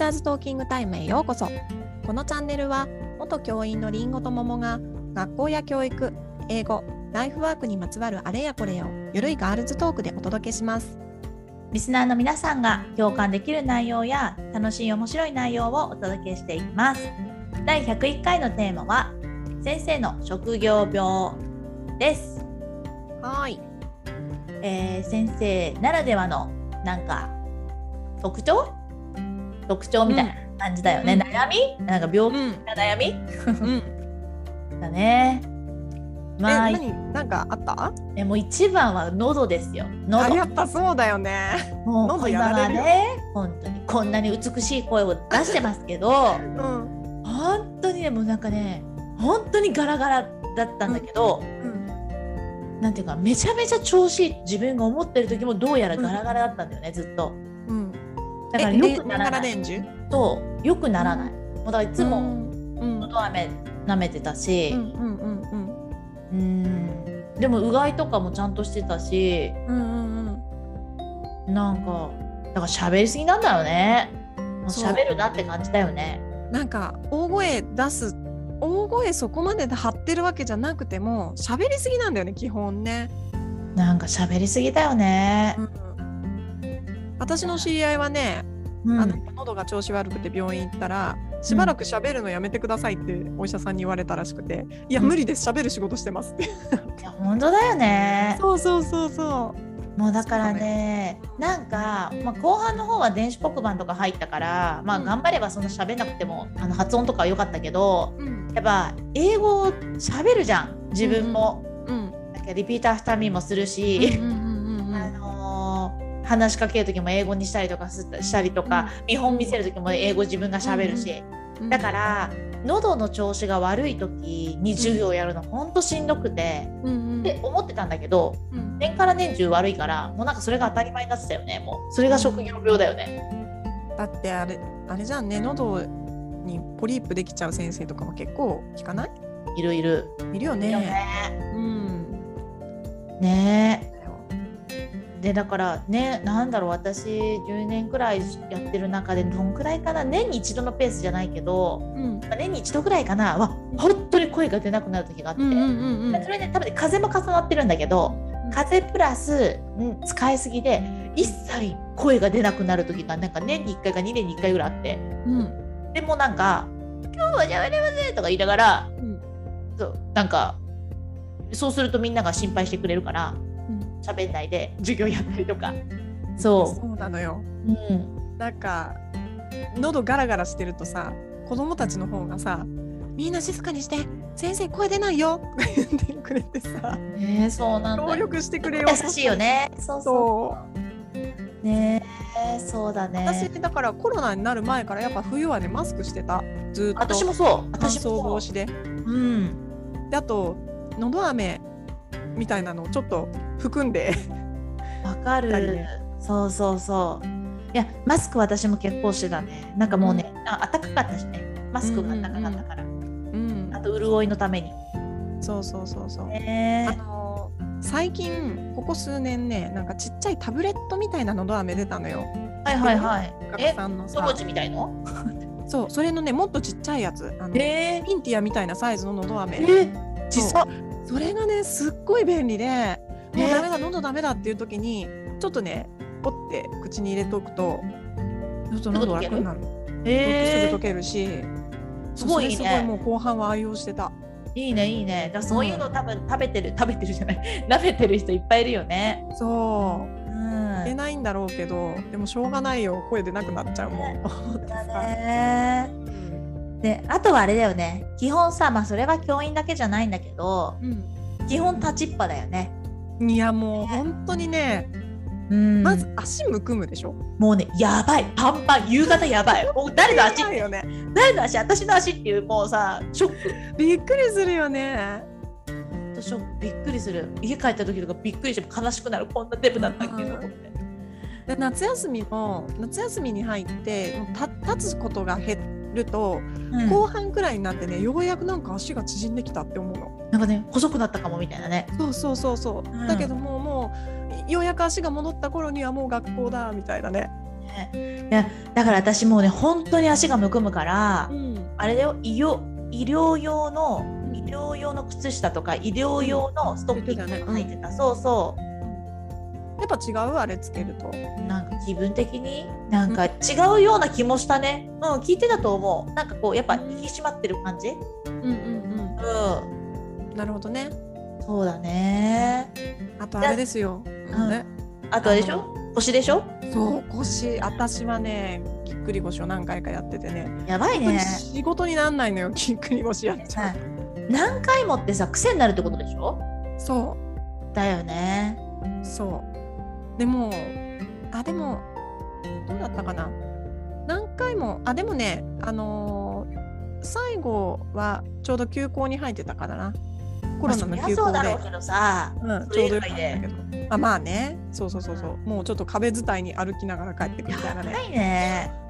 チャーズトーキングタイムへようこそ。このチャンネルは元教員のりんごと桃が学校や教育英語ライフワークにまつわるあれやこれをゆるいガールズトークでお届けします。リスナーの皆さんが共感できる内容や楽しい面白い内容をお届けしていきます。第101回のテーマは先生の職業病です、はい。えー先生ならではのなんか特徴特徴みたいな感じだよね、うん。悩み？なんか病気？うん。な悩み？うん。だね。まあえ何？なんかあった？えもう一番は喉ですよ。あ喉やっぱそうだよね。もう喉やね本当に。こんなに美しい声を出してますけどうん。本当にねもうなんかね本当にガラガラだったんだけど、うん。なんていうかめちゃめちゃ調子いい自分が思ってる時もどうやらガラガラだったんだよね、ずっと。うんだからえよくならない年中とよくならない、もうだからいつもうんうん。喉飴舐めてたし。うんうんうんうん。でもうがいとかもちゃんとしてたし。うんうんうん。なんかだから喋りすぎなんだよね。喋るなって感じだよね。なんか大声出す大声そこまで張ってるわけじゃなくても喋りすぎなんだよね基本ね、なんか喋りすぎだよね、私の知り合いはね、うん。あの喉が調子悪くて病院行ったらしばらく喋るのやめてくださいってお医者さんに言われたらしくて「いやうん。無理です喋る仕事してます」って。いや本当だよね。そうそうそうそもうだからねなんか、まあ、後半の方は電子黒板とか入ったから、まあ、うん。頑張ればそんな喋んなくてもあの発音とかは良かったけどううん。やっぱ英語を喋るじゃん自分も、うん。なんか repeat after me もするうんし、うんうんうん。あのー話しかける時も英語にしたりとかすしたりとか、見本見せる時も英語自分が喋るし、うんだから喉の調子が悪い時に授業をやるのほんとしんどくて、うんうんって思ってたんだけどうん年から年中悪いからもうなんかそれが当たり前になってたよねもうそれが職業病だよね。だってあれあれじゃんね喉にポリープできちゃう先生とかも結構聞かない？いるいる。いるよいるよね。ね。うん。ねえでだからねなんだろう私10年くらいやってる中でどんくらいかな年に一度のペースじゃないけどうん。まあ年に一度くらいかなは本当に声が出なくなる時があって、うんうんそれね多分ね風邪も重なってるんだけど風邪プラス、うん、使いすぎで一切声が出なくなる時がなんか年に1回か2年に1回ぐらいあって。うん。でもなんか「今日は喋れません」とか言いながらうん。そうなんかそうするとみんなが心配してくれるからうん喋んないで授業やったりとか。そそうなのよ。う、うん、なんか喉ガラガラしてるとさ子供たちの方がさみんな静かにして先生声出ないよとか言ってくれてさねえそうなんだ。協よ力してくれよ。優しいよね。そうそそう。うねえそうだね。私だからコロナになる前からやっぱ冬はねマスクしてた。ずーっと。私もそう。乾私も燥防そう止で。うん。であとのど飴みたいなのをちょっと含んで。わかる、ねそうそうそう。いやマスク私も結構してたね。なんかもうね、あ暖かかったしね。マスクが暖かかったから、うんあと潤いのために。そうそうそうそう。ね。あのー最近ここ数年ねなんかちっちゃいタブレットみたいなのど飴出たのよ。はいはいはい。学えさんのみたいの？そうそれのねもっとちっちゃいやつ。あのえピンティアみたいなサイズののど飴。え？そう。小さそれがねすっごい便利でもうえダメだ喉ダメだっていう時にちょっとねポッて口に入れておくとちょっと喉楽になる。えすぐ溶けるしすごいね。すごいもう後半は愛用してた。いいねいいね。だそういうの多分食べてる食べてるじゃない。舐めてる人いっぱいいるよね。そう。うん。出ないんだろうけどでもしょうがないよ。声出なくなっちゃうもん。であとはあれだよね。基本さまあそれは教員だけじゃないんだけど基本立ちっぱだよね。うんいやもう本当にねうん。まず足むくむでしょ？もうねやばい。パンパン。夕方やばい。もう誰の足？よね。誰の足？私の足っていうもうさショック。びっくりするよね。ほんとショックびっくりする。家帰った時とかびっくりして悲しくなる。こんなデブだったっけと思ってで夏休みも夏休みに入って立つことが減ると、うん。後半くらいになってねようやくなんか足が縮んできたって思うのなんかね細くなったかもみたいなね。そうそうそうそう、うん。だけどもうもうようやく足が戻った頃にはもう学校だみたいなね。ね。いやだから私もうね本当に足がむくむから、うん。あれだよ医療医療用のうん。医療用の靴下とか医療用のストッキングとか入ってた、そうそやっぱ違うあれつけると。うなんか気分的になんか違うような気もしたね。うん聞いてたと思う。なんかこうやっぱ引き締まってる感じ。うんうんうん。うんなるほどね。そうだね。あとあれですよ、ん。ねあとあれでしょ？腰でしょ？そう腰私はねぎっくり腰を何回かやっててね。やばいね。仕事になんないのよぎっくり腰やっちゃう。何回もってさ癖になるってことでしょ？そだよね。うそう。でもあでもどうだったかな？何回もあでもねあのー最後はちょうど休校に入ってたからなコロナの休校で。そうだろうけどさうん、ちょうどよかったけどあまあね。そうそうそうそう。もうちょっと壁伝いに歩きながら帰ってくみたいなね。やばいね。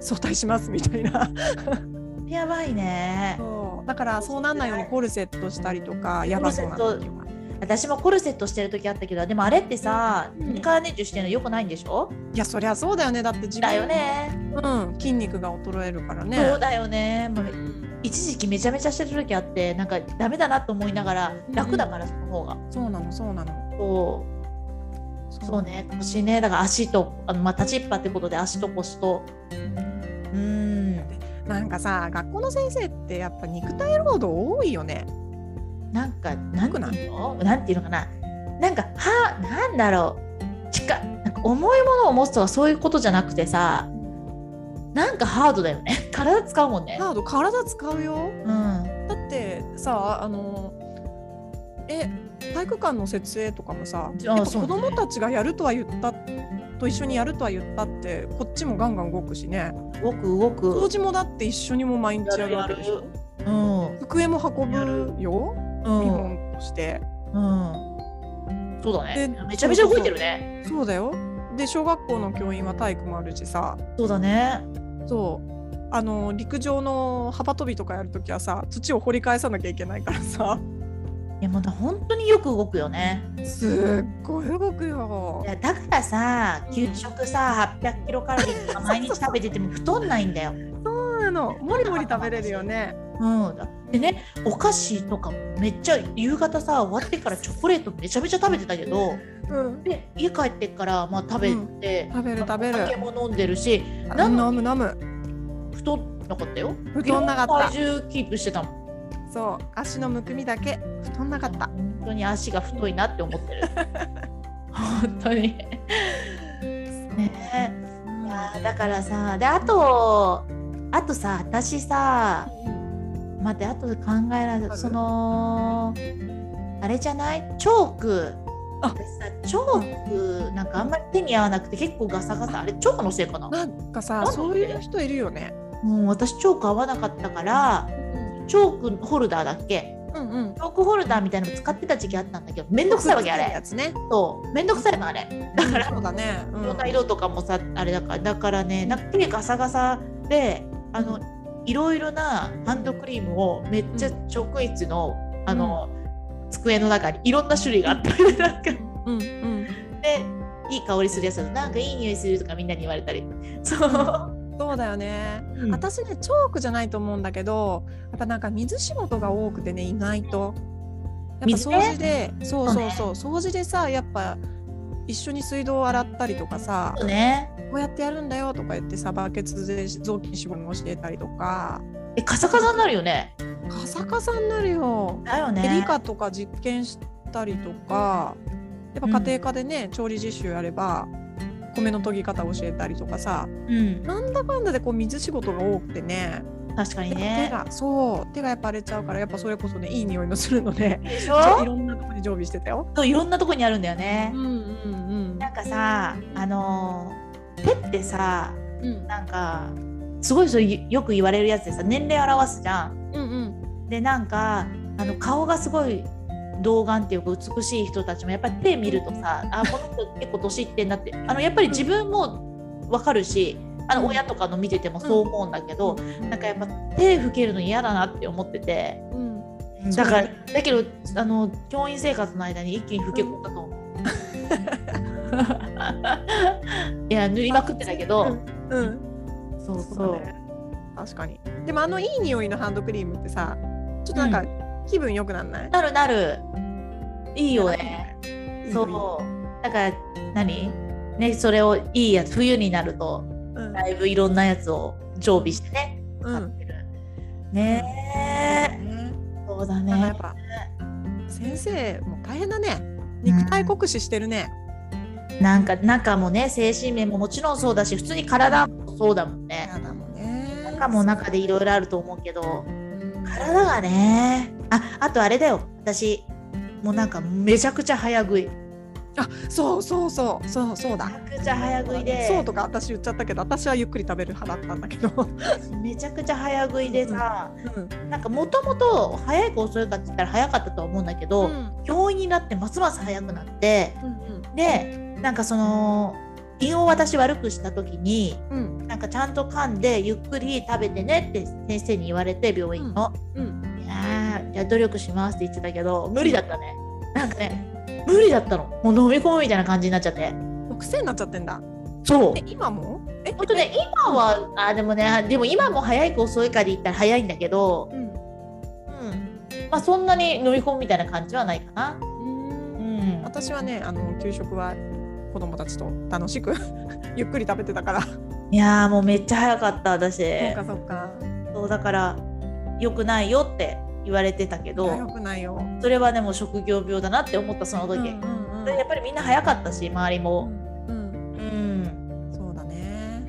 早退しますみたいなやばいねだからそうなんないようにコルセットしたりとかやばそうな時は私もコルセットしてる時あったけどでもあれってさうんカーネジュしてるのよくないんでしょいやそりゃそうだよねだって自分だよねうん、筋肉が衰えるからねそうだよねもううん一時期めちゃめちゃしてる時あってなんかダメだなと思いながらうん。楽だからその方が。そうなのそうなの。そう。そうね。腰ねだから足とあの、まあ、立ちっぱってことで足と腰と。うん。なんかさ学校の先生ってやっぱ肉体労働多いよね。なんかなんていうの？なんていうのかな。なんかはなんだろう。近なんか重いものを持つとかそういうことじゃなくてさなんかハードだよね。体使うもんね。ハード体使うよ。うん。だってさあのえ体育館の設営とかもさ子供たちがやるとは言ったと一緒にやるとは言ったってこっちもガンガン動くしね。動く動く。掃除もだって一緒にも毎日やるわけでしょ。うん。机も運ぶよ。見うん。本として。うん。そうだね。でめちゃめちゃ動いてるね。そうだよ。で小学校の教員は体育もあるしさ。そうだねそう。あの陸上の幅跳びとかやるときはさ土を掘り返さなきゃいけないからさ。いやもう本当によく動くよね。すっごい動くよ。いやだからさ給食さ800キロカロリーとか毎日食べてても太んないんだよ。そうなの。もりもり食べれるよね。うん、でねお菓子とかもめっちゃ夕方さ終わってからチョコレートめちゃめちゃ食べてたけどうん。で家帰ってからまあ食べて、食べる食べお酒るも飲んでるし飲む飲む。太んなかったよ。太んなかった。体重キープしてたもん。そう。足のむくみだけ。太んなかった。本当に足が太いなって思ってる。本当に。ね。いやーだからさであとあとさ私さ待ってあとで考えられあるる。そのあれじゃない？チョーク。あ。私さチョークなんかあんまり手に合わなくて結構ガサガサ。あ。れチョークのせいかな、なんかさそういう人いるよね。うん、私チョーク合わなかったからチョークホルダーだっけ？うんうん。チョークホルダーみたいなの使ってた時期あったんだけどめんどくさいわけあれ。やつね。そう。めんどくさいのあれ。だからそうだね。うん。色とかもさあれだからだからねなんか手ガサガサであのいろいろなハンドクリームをめっちゃ職員のあの、机の中にいろんな種類があったりなんか。でうんうん。いい香りするやつなんかいい匂いするとかみんなに言われたり。そう、そうだよね。うん。私ねチョークじゃないと思うんだけどやっぱなんか水仕事が多くてね意外と。やっぱ掃除でそうそうそうそう。掃除でさやっぱ一緒に水道を洗ったりとかさね。こうやってやるんだよとか言ってさバケツで雑巾絞るの教えたりとか。えカサカサになるよね。カサカサになるよ。だよね。エリカとか実験したりとかやっぱ家庭科でね、調理実習やれば米の研ぎ方教えたりとかさうん。なんだかんだでこう水仕事が多くてね。確かにやっぱ手ねがそう手がやっぱ荒れちゃうからやっぱそれこそねいい匂いのするので。いょ？ろんなところに常備してたよ。そういろんなとこにあるんだよね。うんうんなんかさあのー手ってさうん。うんなんかすごいそれよく言われるやつでさ年齢表すじゃん。うんうん。でなんかあの顔がすごい童顔っていうか美しい人たちもやっぱり手見るとさあこの人結構年いってんなって。あのやっぱり自分も分かるしあのうん。親とかの見ててもそう思うんだけど、うん。なんかやっぱ手拭けるの嫌だなって思ってて。うん。だからだけどあの教員生活の間に一気に老け込んだと思う。いや塗りまくってたけど、うん、うん。そうそそう。うだね確かに。でもあのいい匂いのハンドクリームってさちょっとなんか気分良くなんない、なるなる。いいよね。そう。だから何？ねそれをいいやつ冬になるとうん。だいぶいろんなやつを常備してねうん。買ってる、ね。えねそうだね。やっぱ先生も大変だね。肉体酷使してるね、なんか中もね精神面ももちろんそうだし普通に体もそうだもんね。やだもんね。中も中でいろいろあると思うけど体がねああとあれだよ。私もうなんかめちゃくちゃ早食い。あそうそうそうそうそうだ。めちゃくちゃ早食いで。そうとか私言っちゃったけど私はゆっくり食べる派だったんだけど、めちゃくちゃ早食いでさ、うん。なんかもともと早いか遅いかって言ったら早かったとは思うんだけど、うん。教員になってますます早くなってうんでなんかその胃を私悪くした時にうんなんかちゃんと噛んでゆっくり食べてねって先生に言われて病院の。うんいやーじゃあ努力しますって言ってたけど無理だったね。なんかね無理だったの。もう飲み込むみたいな感じになっちゃって。癖になっちゃってんだそうえ。今も？え？ほんとね今はあでもねでも今も早いか遅いかで言ったら早いんだけど、うんうん、まあそんなに飲み込むみたいな感じはないかな。うんうん、私はねあの給食は子供たちと楽しく ゆっくり食べてたから。いやーもうめっちゃ早かった私。そうかそうか。そうだから良くないよって言われてたけどよくないよ、それはでも職業病だなって思ったその時、うんうんでやっぱりみんな早かったし周りうも、んうん。うん、そうだね。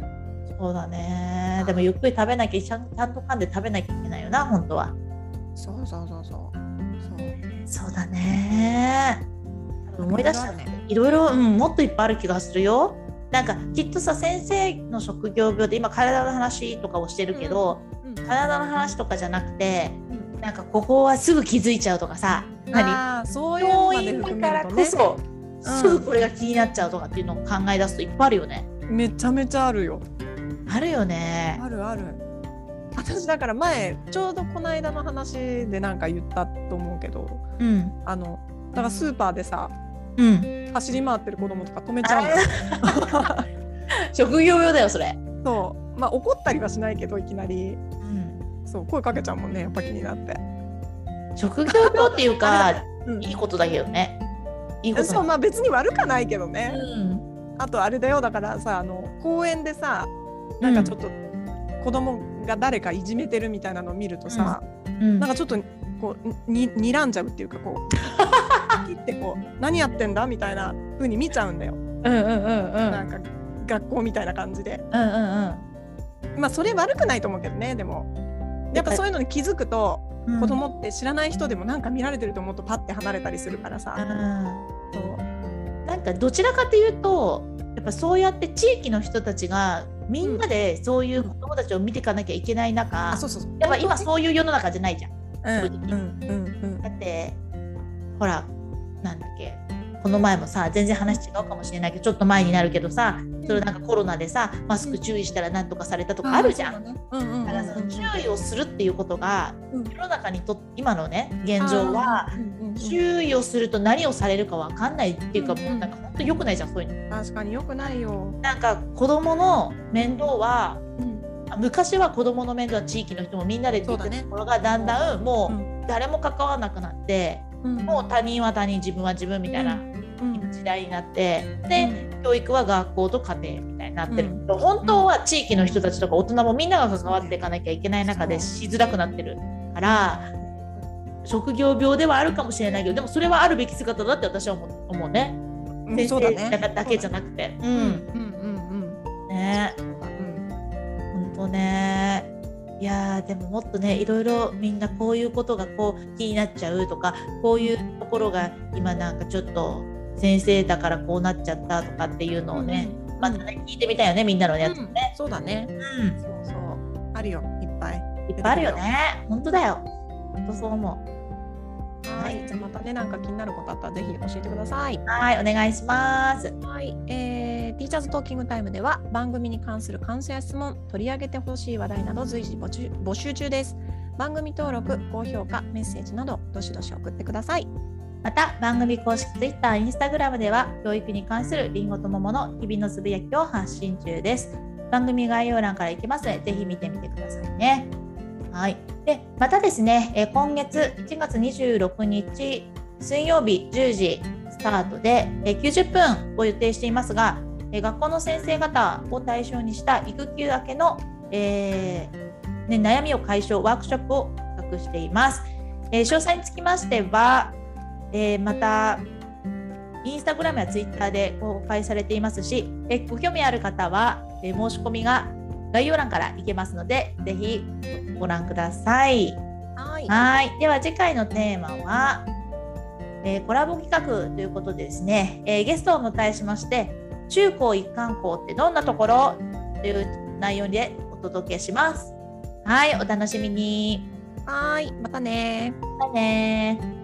そうだね。でもゆっくり食べなきゃちゃんちゃんと噛んで食べなきゃいけないよな本当は。そうそうそうそう。そう。そうだね思い出した。ねいろいろ、うん、もっといっぱいある気がするよ。なんかきっとさ先生の職業病で今体の話とかをしてるけど、うん体の話とかじゃなくてうん。なんかここはすぐ気づいちゃうとかさ何ああそういうのまで含めるとね。こそ、すぐこれが気になっちゃうとかっていうのを考え出すといっぱいあるよね。めちゃめちゃあるよ。あるよね。あるある。私だから前ちょうどこの間の話でなんか言ったと思うけどうん。あのだからスーパーでさうん。走り回ってる子供とか止めちゃう 職業病だよそれ。そうまあ怒ったりはしないけどいきなりうん。そう声かけちゃうもんねやっぱ気になって、職業病っていうかうんいいことだけどね。いいことだ。そうまあ別に悪かないけどね、うん。あとあれだよだからさあの公園でさなんかちょっと子供が誰かいじめてるみたいなのを見るとさ、うん。なんかちょっとこうに睨んじゃうっていうかこう切ってこう何やってんだみたいな風に見ちゃうんだよ、うんうんうんうん。なんか学校みたいな感じで。うんうんうん。まあそれ悪くないと思うけどねでも。やっぱそういうのに気づくとうん。子供って知らない人でもなんか見られてると思うとパッて離れたりするからうさ、ん。そう。なんかどちらかというとやっぱそうやって地域の人たちがみんなでそういう子供たちを見ていかなきゃいけない中、あそうそうそう。やっぱ今そういう世の中じゃないじゃん。うんうんうん。だってほらなんだっけ？この前もさ全然話違うかもしれないけどちょっと前になるけどさそれなんかコロナでさマスク注意したらなんとかされたとかあるじゃん。ん。うんうんうん。だからその注意をするっていうことがうん。世の中にと今のね現状はうん注意をすると何をされるかわかんないっていうかうんもうなんか本当良くないじゃんそういうの。確かに良くないよ。なんか子供の面倒はうん。昔は子供の面倒は地域の人もみんなでって言ってたところがだんだんもうう誰も関わらなくなってうんもう他人は他人自分は自分みたいなうん。時代になってで教育は学校と家庭みたいになってる。うん。けど本当は地域の人たちとか大人もみんなが関わっていかなきゃいけない中でしづらくなってるから職業病ではあるかもしれないけどでもそれはあるべき姿だって私は思うね。うん先そうだね。生だけじゃなくて。ううん。んうんうん。ね。うん。本当ねいやーでももっとねいろいろみんなこういうことがこう気になっちゃうとかこういうところが今なんかちょっと先生だからこうなっちゃったとかっていうのをね、うんまたね聞いてみたいよねみんなのやつもうん。ね、そうだね。うん。そうそう。あるよ。いっぱい。いっぱいあるよね。本当だよ。本当そう思はい。じゃあまたねなんか気になることあったらぜひ教えてください。うはいお願いしますはい、えー、ティーチャーズトーキングタイムでは番組に関する感想や質問、取り上げてほしい話題など随時募集募集中です。番組登録、高評価、メッセージなどどしどし送ってください。また番組公式 Twitter、Instagram では教育に関するりんごと桃の日々のつぶやきを発信中です。番組概要欄から行きますので、ぜひ見てみてくださいね。はい。で、またですね、えー今月1月26日水曜日10時スタートで、えー90分を予定していますが、えー学校の先生方を対象にした育休明けの、えーね、悩みを解消ワークショップを企画しています。えー詳細につきましては、えーまたインスタグラムやツイッターで公開されていますし、えーご興味ある方は、えー申し込みが概要欄から行けますので、ぜひご覧ください。はい。はい。では次回のテーマは、えーコラボ企画ということでですね、えーゲストをお迎えしまして、中高一貫校ってどんなところという内容でお届けします。はい、お楽しみに。はい。またねまたねー